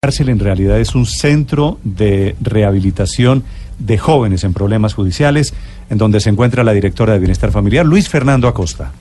Cárcel en realidad es un centro de rehabilitación de jóvenes en problemas judiciales, en donde se encuentra la directora de Bienestar Familiar, Luis Fernando Acosta.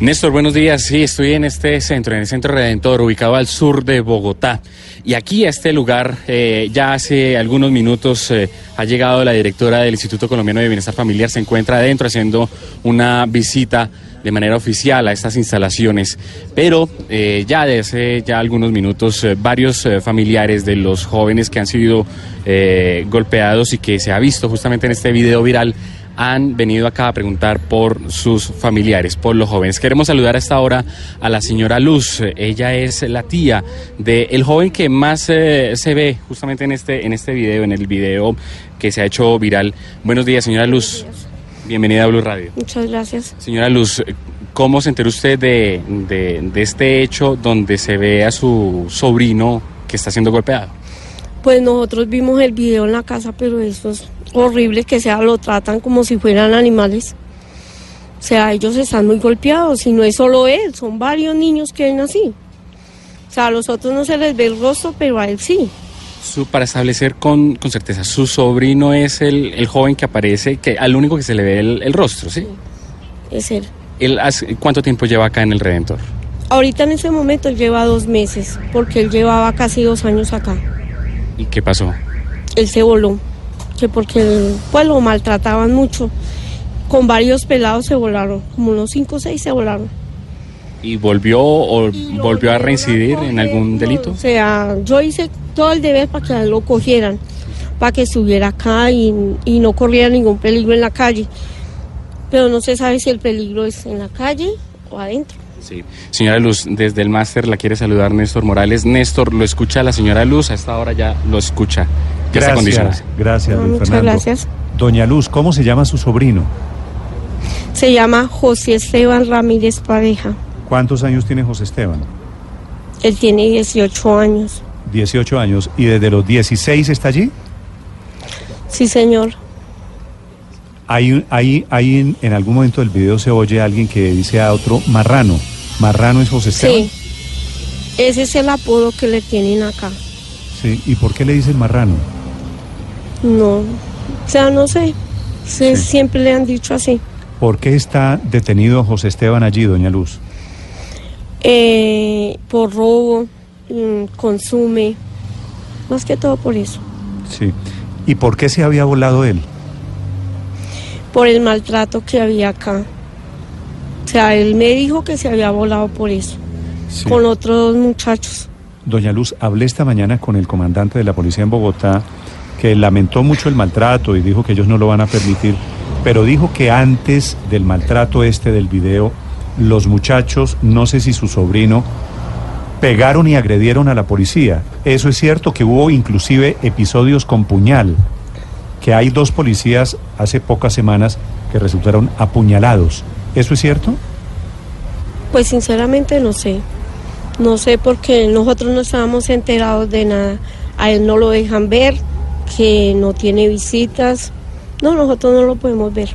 Néstor, buenos días. Sí, estoy en este centro, en el Centro Redentor, ubicado al sur de Bogotá. Y aquí a este lugar, eh, ya hace algunos minutos, eh, ha llegado la directora del Instituto Colombiano de Bienestar Familiar. Se encuentra adentro haciendo una visita de manera oficial a estas instalaciones. Pero eh, ya desde ya algunos minutos, varios familiares de los jóvenes que han sido golpeados y que se ha visto justamente en este video viral han venido acá a preguntar por sus familiares, por los jóvenes. Queremos saludar a esta hora a la señora Luz. Ella es la tía del joven que más eh, se ve justamente en este, en este video, en el video que se ha hecho viral. Buenos días, señora Luz. Bienvenida a Blue Radio. Muchas gracias. Señora Luz, ¿cómo se enteró usted de, de, de este hecho donde se ve a su sobrino que está siendo golpeado? Pues nosotros vimos el video en la casa, pero eso es horrible que sea lo tratan como si fueran animales. O sea, ellos están muy golpeados y no es solo él, son varios niños que ven así. O sea, a los otros no se les ve el rostro, pero a él sí. Su, para establecer con, con certeza, su sobrino es el, el joven que aparece, que al único que se le ve el, el rostro, ¿sí? Es él. Él ¿Cuánto tiempo lleva acá en el Redentor? Ahorita en ese momento él lleva dos meses, porque él llevaba casi dos años acá. ¿Y qué pasó? Él se voló, que porque pues lo maltrataban mucho. Con varios pelados se volaron, como unos cinco o seis se volaron. ¿Y volvió o Y volvió a reincidir en algún delito? O sea, yo hice todo el deber para que lo cogieran, para que estuviera acá y, y no corriera ningún peligro en la calle. Pero no se sabe si el peligro es en la calle o adentro. Sí. Señora Luz, desde el máster la quiere saludar Néstor Morales. Néstor, ¿lo escucha la señora Luz? A esta hora ya lo escucha. Ya está condicionado. Gracias, gracias, No, Luis muchas Fernando. gracias. Doña Luz, ¿cómo se llama su sobrino? Se llama José Esteban Ramírez Pareja. ¿Cuántos años tiene José Esteban? Él tiene 18 años. 18 años. ¿Y desde los 16 está allí? Sí, señor. Ahí, ahí, ahí en, en algún momento del video se oye a alguien que dice a otro marrano. ¿Marrano es José Esteban? Sí. Ese es el apodo que le tienen acá. Sí. ¿Y por qué le dicen marrano? No. O sea, no sé. Se- Sí. Siempre le han dicho así. ¿Por qué está detenido José Esteban allí, doña Luz? Eh, por robo, mm, consume. Más que todo por eso. Sí. ¿Y por qué se había volado él? Por el maltrato que había acá. O sea, él me dijo que se había volado por eso. Sí. Con otros muchachos. Doña Luz, hablé esta mañana con el comandante de la policía en Bogotá, que lamentó mucho el maltrato y dijo que ellos no lo van a permitir, pero dijo que antes del maltrato este del video, los muchachos, no sé si su sobrino, pegaron y agredieron a la policía. Eso es cierto que hubo inclusive episodios con puñal, que hay dos policías hace pocas semanas que resultaron apuñalados. ¿Eso es cierto? Pues sinceramente no sé. No sé porque nosotros no estábamos enterados de nada. A él no lo dejan ver, que no tiene visitas. No, nosotros no lo podemos ver.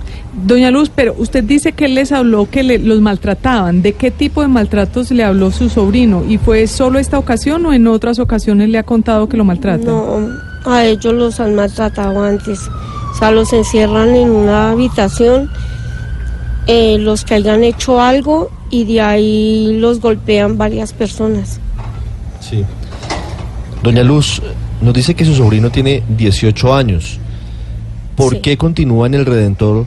Doña Luz, pero usted dice que él les habló que le- los maltrataban. ¿De qué tipo de maltratos le habló su sobrino? ¿Y fue solo esta ocasión o en otras ocasiones le ha contado que lo maltratan? No, a ellos los han maltratado antes. O sea, los encierran en una habitación, eh, los que hayan hecho algo y de ahí los golpean varias personas. Sí. Doña Luz, nos dice que su sobrino tiene 18 años. ¿Por Sí. qué continúa en el Redentor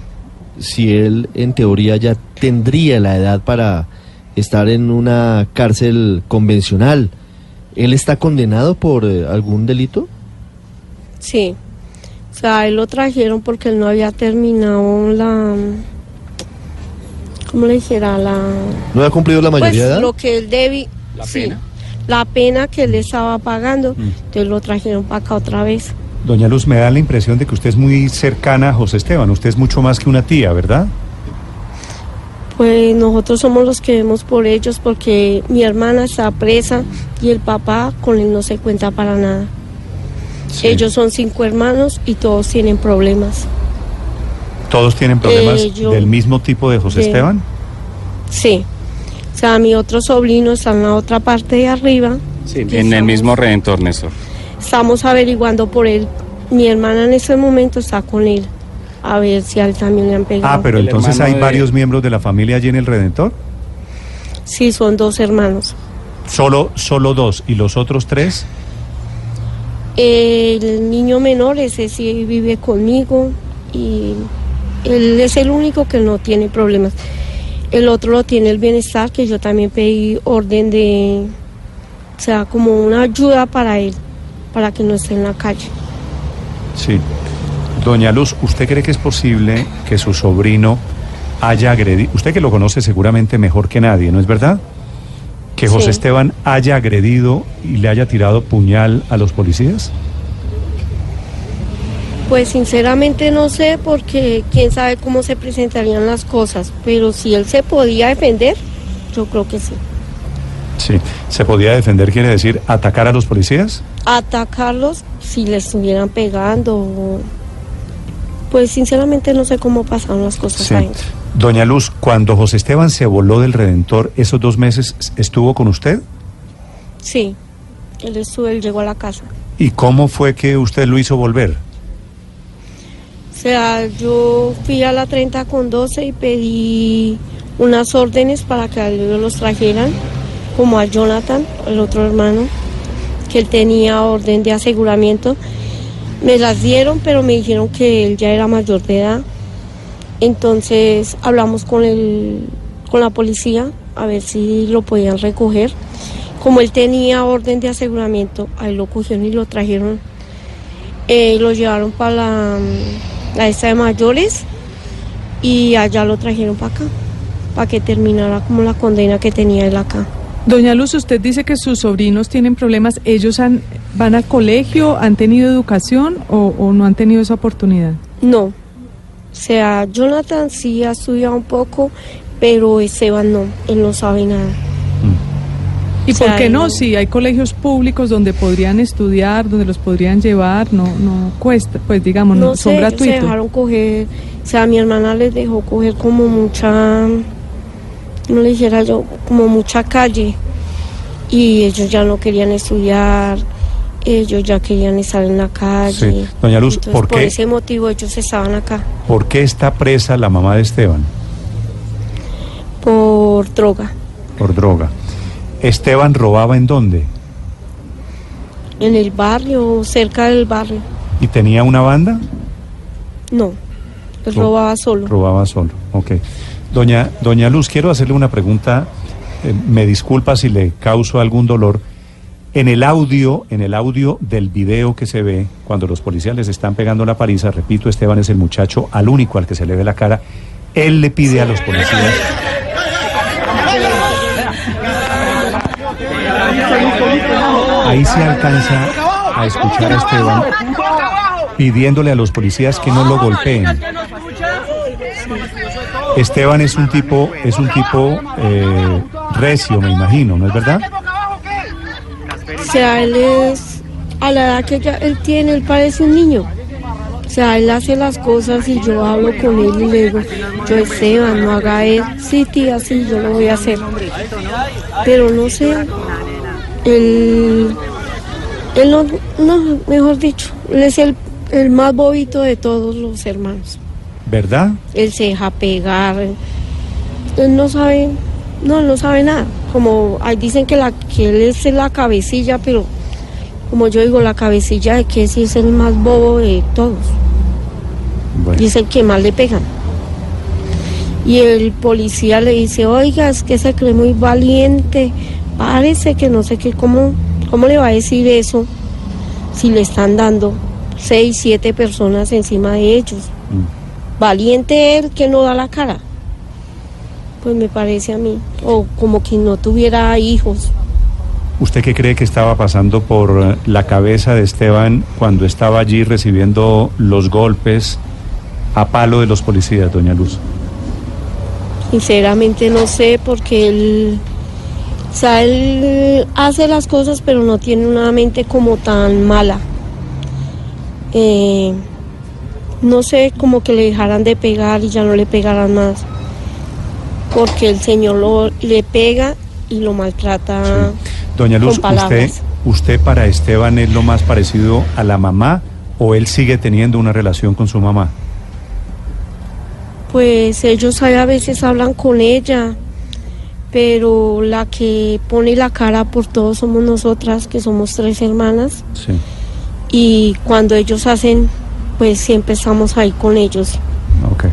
si él en teoría ya tendría la edad para estar en una cárcel convencional? ¿Él está condenado por eh, algún delito? Sí. O sea, él lo trajeron porque él no había terminado la... ¿Cómo le dijera? La... ¿No ha cumplido la Pues mayoría de edad? lo que él debía... ¿La sí, pena? La pena que él estaba pagando, entonces lo trajeron para acá otra vez. Doña Luz, me da la impresión de que usted es muy cercana a José Esteban. Usted es mucho más que una tía, ¿verdad? Pues nosotros somos los que vemos por ellos porque mi hermana está presa y el papá con él no se cuenta para nada. Sí. Ellos son cinco hermanos y todos tienen problemas. ¿Todos tienen problemas Eh, yo- del mismo tipo de José. Esteban? Sí. O sea, mi otro sobrino está en la otra parte de arriba. Sí, en el estamos- mismo Redentor, Néstor. Estamos averiguando por él. Mi hermana en ese momento está con él. A ver si a él también le han pegado. Ah, pero El entonces hay de- varios miembros de la familia allí en el Redentor. Sí, son dos hermanos. Solo, solo dos. ¿Y los otros tres? El niño menor, ese sí vive conmigo y él es el único que no tiene problemas. El otro lo tiene el bienestar, que yo también pedí orden de, o sea, como una ayuda para él, para que no esté en la calle. Sí. Doña Luz, ¿usted cree que es posible que su sobrino haya agredido? Usted que lo conoce seguramente mejor que nadie, ¿no es verdad? Que José Sí. Esteban haya agredido y le haya tirado puñal a los policías. Pues sinceramente no sé porque quién sabe cómo se presentarían las cosas, pero si él se podía defender, yo creo que sí. Sí. ¿Se podía defender, quiere decir, atacar a los policías? Atacarlos si les estuvieran pegando, pues sinceramente no sé cómo pasaron las cosas Sí. ahí. Doña Luz, cuando José Esteban se voló del Redentor, ¿esos dos meses estuvo con usted? Sí, él estuvo, él llegó a la casa. ¿Y cómo fue que usted lo hizo volver? O sea, yo fui a la 30 con 12 y pedí unas órdenes para que ellos los trajeran, como a Jonathan, el otro hermano, que él tenía orden de aseguramiento. Me las dieron, pero me dijeron que él ya era mayor de edad. Entonces hablamos con el, con la policía a ver si lo podían recoger. Como él tenía orden de aseguramiento, ahí lo cogieron y lo trajeron eh, lo llevaron para la, la esta de mayores y allá lo trajeron para acá, para que terminara como la condena que tenía él acá. Doña Luz, usted dice que sus sobrinos tienen problemas. ¿Ellos han, van al colegio, han tenido educación o, o no han tenido esa oportunidad? No, o sea, Jonathan sí ha estudiado un poco, pero Esteban no, él no sabe nada. ¿Y O sea, por qué no? no- Si hay colegios públicos donde podrían estudiar, donde los podrían llevar, no, no cuesta, pues digamos, no, No son sé, se gratuitos. dejaron coger, o sea, mi hermana les dejó coger como mucha, no le dijera yo, como mucha calle. Y ellos ya no querían estudiar, ellos ya querían estar en la calle. Sí. Doña Luz, Entonces, ¿por qué? ese motivo ellos estaban acá, ¿Por qué está presa la mamá de Esteban? por droga. Por droga. ¿Esteban robaba en dónde? En el barrio, cerca del barrio. ¿Y tenía una banda? No, Ro- robaba solo. Robaba solo, ok. Doña, doña Luz, quiero hacerle una pregunta. eh, me disculpa si le causo algún dolor. En el audio, en el audio del video que se ve, cuando los policías les están pegando la paliza, repito, Esteban es el muchacho al único al que se le ve la cara, él le pide a los policías. Ahí se alcanza a escuchar a Esteban pidiéndole a los policías que no lo golpeen. Esteban es un tipo, es un tipo eh, recio, me imagino, ¿no es verdad? O sea, él es, a la edad que ya él tiene, él parece un niño. O sea, él hace las cosas y yo hablo con él y le digo, yo Esteban, no haga él. Sí, tía, sí, yo lo voy a hacer. Pero no sé, él, él no, no, mejor dicho, él es el, el más bobito de todos los hermanos. ¿Verdad? Él se deja pegar, él no sabe, no, no sabe nada. Como ahí dicen que, la, que él es la cabecilla, pero como yo digo, la cabecilla de que sí es el más bobo de todos Bueno, y es el que más le pegan. Y el policía le dice, oiga, es que se cree muy valiente, parece que no sé qué, ¿cómo, cómo le va a decir eso si le están dando seis, siete personas encima de ellos? mm, Valiente él que no da la cara. Pues me parece a mí. O como que no tuviera hijos. ¿Usted qué cree que estaba pasando por la cabeza de Esteban cuando estaba allí recibiendo los golpes a palo de los policías, doña Luz? Sinceramente no sé porque él, o sea, él hace las cosas pero no tiene una mente como tan mala. Eh, no sé, como que le dejaran de pegar y ya no le pegaran más. Porque el señor lo, le pega y lo maltrata. Doña Luz, con ¿usted. ¿usted para Esteban es lo más parecido a la mamá o él sigue teniendo una relación con su mamá? Pues ellos a veces hablan con ella, pero la que pone la cara por todos somos nosotras, que somos tres hermanas. Sí. Y cuando ellos hacen, pues siempre estamos ahí con ellos, Ok.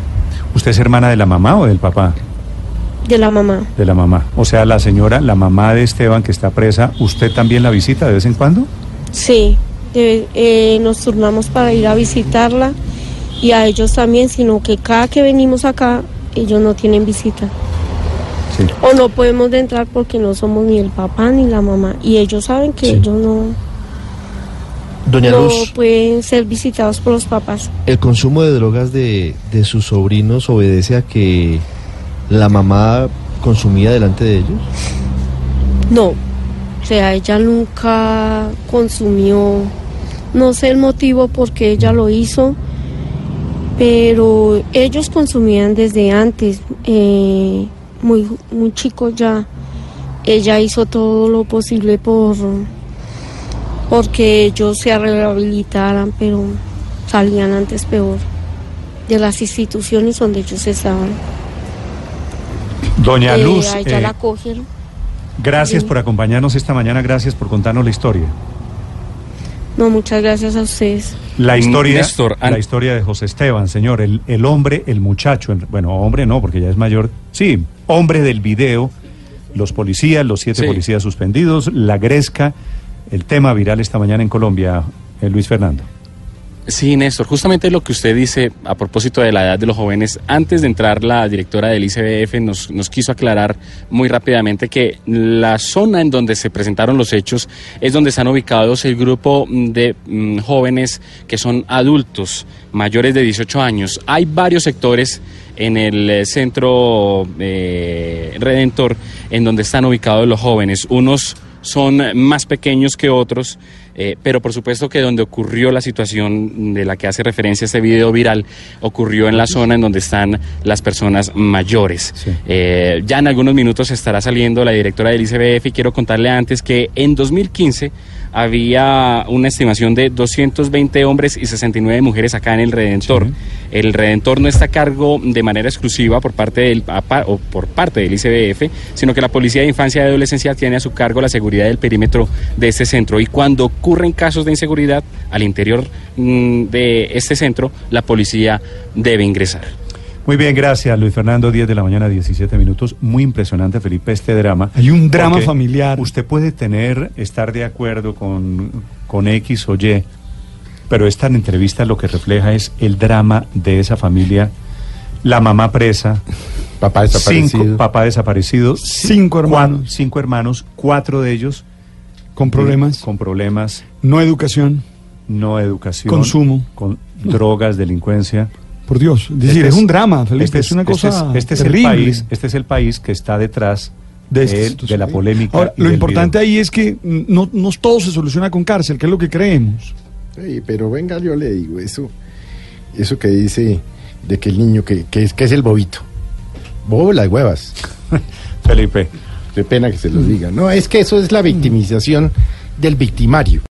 ¿Usted es hermana de la mamá o del papá? de la mamá. De la mamá. O sea, la señora, la mamá de Esteban que está presa, ¿usted también la visita de vez en cuando? Sí, de- eh, nos turnamos para ir a visitarla y a ellos también, sino que cada que venimos acá, ellos no tienen visita. Sí. O no podemos de entrar porque no somos ni el papá ni la mamá. Y ellos saben que Sí. ellos no, Doña no Luz, pueden ser visitados por los papás. ¿el consumo de drogas de, de sus sobrinos obedece a que la mamá consumía delante de ellos? No, o sea, ella nunca consumió, no sé el motivo por qué ella lo hizo, pero ellos consumían desde antes, eh, muy, muy chicos ya. Ella hizo todo lo posible por porque ellos se rehabilitaran, pero salían antes peor de las instituciones donde ellos estaban. Doña Eh, Luz, eh, la cogieron. gracias sí. por acompañarnos esta mañana, gracias por contarnos la historia. No, muchas gracias a ustedes. La historia, Néstor, la historia de José Esteban, señor, el, el hombre, el muchacho, en- bueno, hombre no, porque ya es mayor, sí, hombre del video, los policías, los siete Sí. policías suspendidos, la gresca, el tema viral esta mañana en Colombia, eh, Luis Fernando. Sí, Néstor, justamente lo que usted dice a propósito de la edad de los jóvenes, antes de entrar la directora del ICBF nos, quiso aclarar muy rápidamente que la zona en donde se presentaron los hechos es donde están ubicados el grupo de mm, jóvenes que son adultos, mayores de 18 años. Hay varios sectores en el eh, centro eh, Redentor en donde están ubicados los jóvenes. Unos son más pequeños que otros, eh, pero por supuesto que donde ocurrió la situación de la que hace referencia este video viral, ocurrió en la zona en donde están las personas mayores. Sí. Eh, ya en algunos minutos estará saliendo la directora del ICBF y quiero contarle antes que en 2015 había una estimación de 220 hombres y 69 mujeres acá en el Redentor. Sí. El Redentor no está a cargo de manera exclusiva por parte del o por parte del ICBF, sino que la Policía de Infancia y Adolescencia tiene a su cargo la seguridad del perímetro de este centro y cuando ocurren casos de inseguridad al interior mm, de este centro, la policía debe ingresar. Muy bien, gracias Luis Fernando, 10 de la mañana, 17 minutos. Muy impresionante, Felipe, este drama. Hay un drama familiar. Usted puede tener, estar de acuerdo con, con X o Y, pero esta entrevista lo que refleja es el drama de esa familia. La mamá presa, Papá desaparecido. cinco, papá desaparecido, Cinco hermanos. cinco hermanos, cuatro de ellos Con problemas, con problemas, no educación, no educación, Consumo. con drogas, delincuencia. por Dios. Es decir, Este es un drama, Felipe, este es una este cosa es- este es terrible. el país, este es el país que está detrás de, la polémica. Ahora, y lo del importante video. ahí es que no, no todo se soluciona con cárcel, que es lo que creemos. Sí, pero venga, yo le digo, eso, eso que dice de que el niño, que, que, es, que es el bobito. Bobo las huevas. Felipe. Pena que se lo diga. No, es que eso es la victimización del victimario.